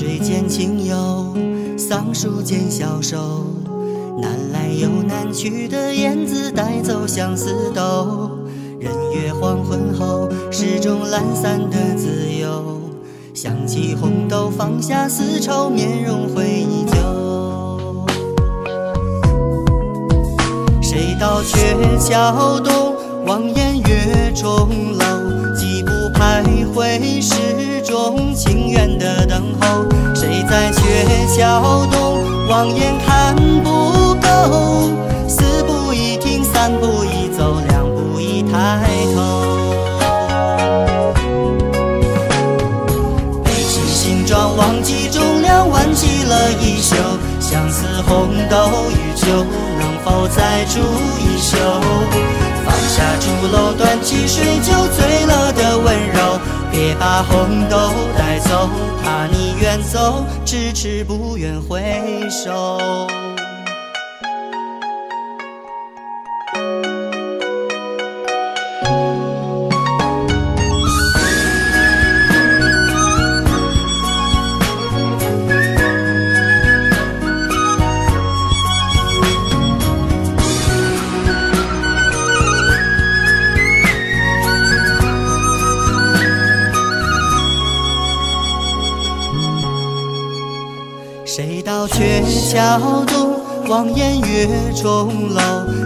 水间清幽，桑树间消瘦。南来又南去的燕子带走相思豆。人约黄昏后，始终懒散的自由。想起红豆，放下丝绸，面容会依旧。谁道鹊桥东，望眼月中楼，几步徘徊，始终情愿的等候。谁在鹊桥东，望眼看不够，四步一停，三步一走，两步一抬头。背起行装，忘记重量，挽起了衣袖，相思红豆与酒，能否再煮一宿？放下竹篓，端起水酒，醉了的温柔，别把红豆走，怕你远走，迟迟不愿回首。谁道鹊桥东，望眼月中楼，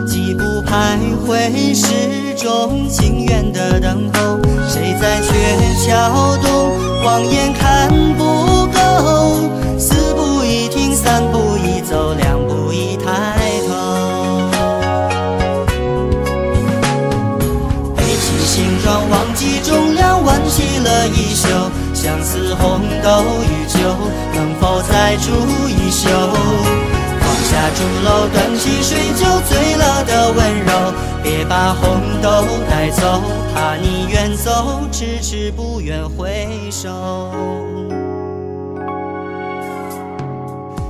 几步徘徊，始终情愿的等候。谁在鹊桥东，望眼看不够，四步一停，三步一走，两步一抬头。背起行装，忘记重量，挽起了衣袖，相思红豆与酒，再煮一宿？放下竹篓，端起水酒，醉了的温柔，别把红豆带走，怕你远走，迟迟不愿回首。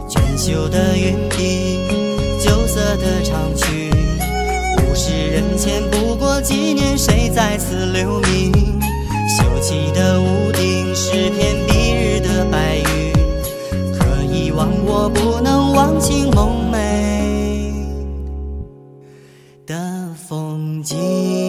娟秀的云鬓，酒色的长裙，物是人前，不过几年，谁在此留名？秀气的屋美的风景。